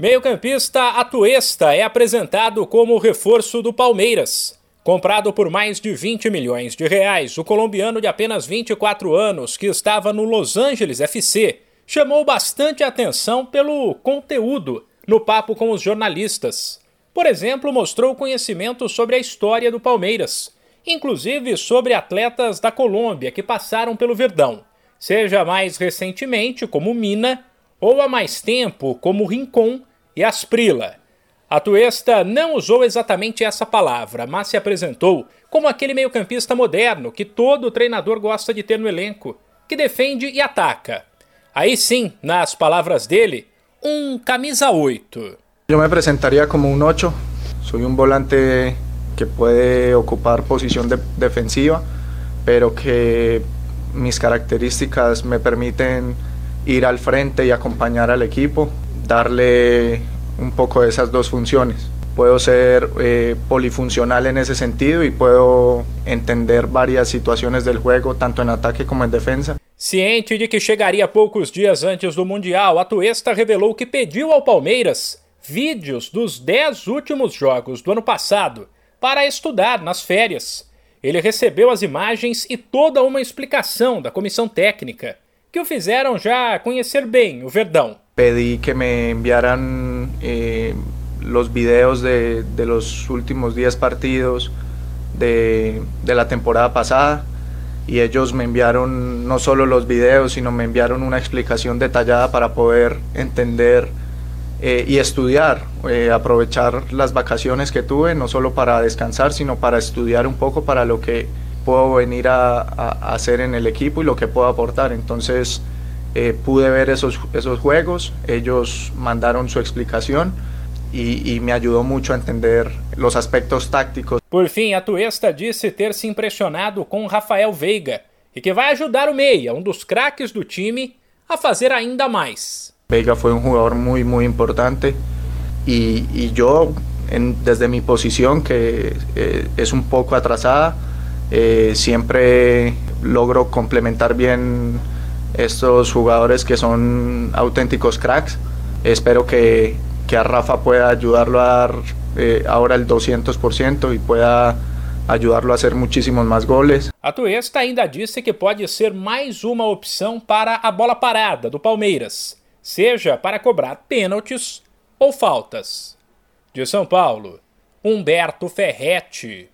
Meio-campista Atuesta é apresentado como reforço do Palmeiras. Comprado por mais de 20 milhões de reais, o colombiano de apenas 24 anos, que estava no Los Angeles FC, chamou bastante atenção pelo conteúdo no papo com os jornalistas. Por exemplo, mostrou conhecimento sobre a história do Palmeiras, inclusive sobre atletas da Colômbia que passaram pelo Verdão, seja mais recentemente como Mina ou há mais tempo como Rincon e Asprila. A Tuesta não usou exatamente essa palavra, mas se apresentou como aquele meio-campista moderno que todo treinador gosta de ter no elenco, que defende e ataca. Aí sim, nas palavras dele, um camisa 8. Eu me apresentaria como um 8. Sou um volante que pode ocupar posição de defensiva, pero que mis características me permiten ir al frente y acompañar al equipo darle un poco de esas dos funciones. Puedo ser eh, polifuncional en ese sentido y puedo entender varias situaciones del juego, tanto en ataque como en defensa. Ciente de que chegaria poucos dias antes do Mundial, a Tuesta revelou que pediu ao Palmeiras vídeos dos 10 últimos jogos do ano passado para estudar nas férias. Ele recebeu as imagens e toda uma explicação da comissão técnica, que o fizeram já conhecer bem o Verdão. pedí que me enviaran eh, los videos de, los últimos 10 partidos de, de, la temporada pasada y ellos me enviaron no solo los videos, sino me enviaron una explicación detallada para poder entender eh, y estudiar, eh, aprovechar las vacaciones que tuve, no solo para descansar, sino para estudiar un poco para lo que puedo venir a, a, hacer en el equipo y lo que puedo aportar. Entonces, eh, pude ver esos, esos juegos, ellos mandaron su explicación y, me ayudou muito a entender os aspectos táticos. Por fim, a Tuesta disse ter se impressionado com Rafael Veiga e que vai ajudar o Meia, um dos craques do time, a fazer ainda mais. Veiga foi um jogador muito, muito importante e, e eu, desde minha posição, que eh, é um pouco atrasada, eh, sempre logro complementar bem estos jugadores que son auténticos cracks. Espero que, que a Rafa pueda ayudarlo a dar eh, ahora el 200% y pueda ayudarlo a hacer muchísimos más goles. A Tuesta ainda disse que pode ser mais uma opção para a bola parada do Palmeiras, seja para cobrar pênaltis ou faltas. De São Paulo, Humberto Ferretti.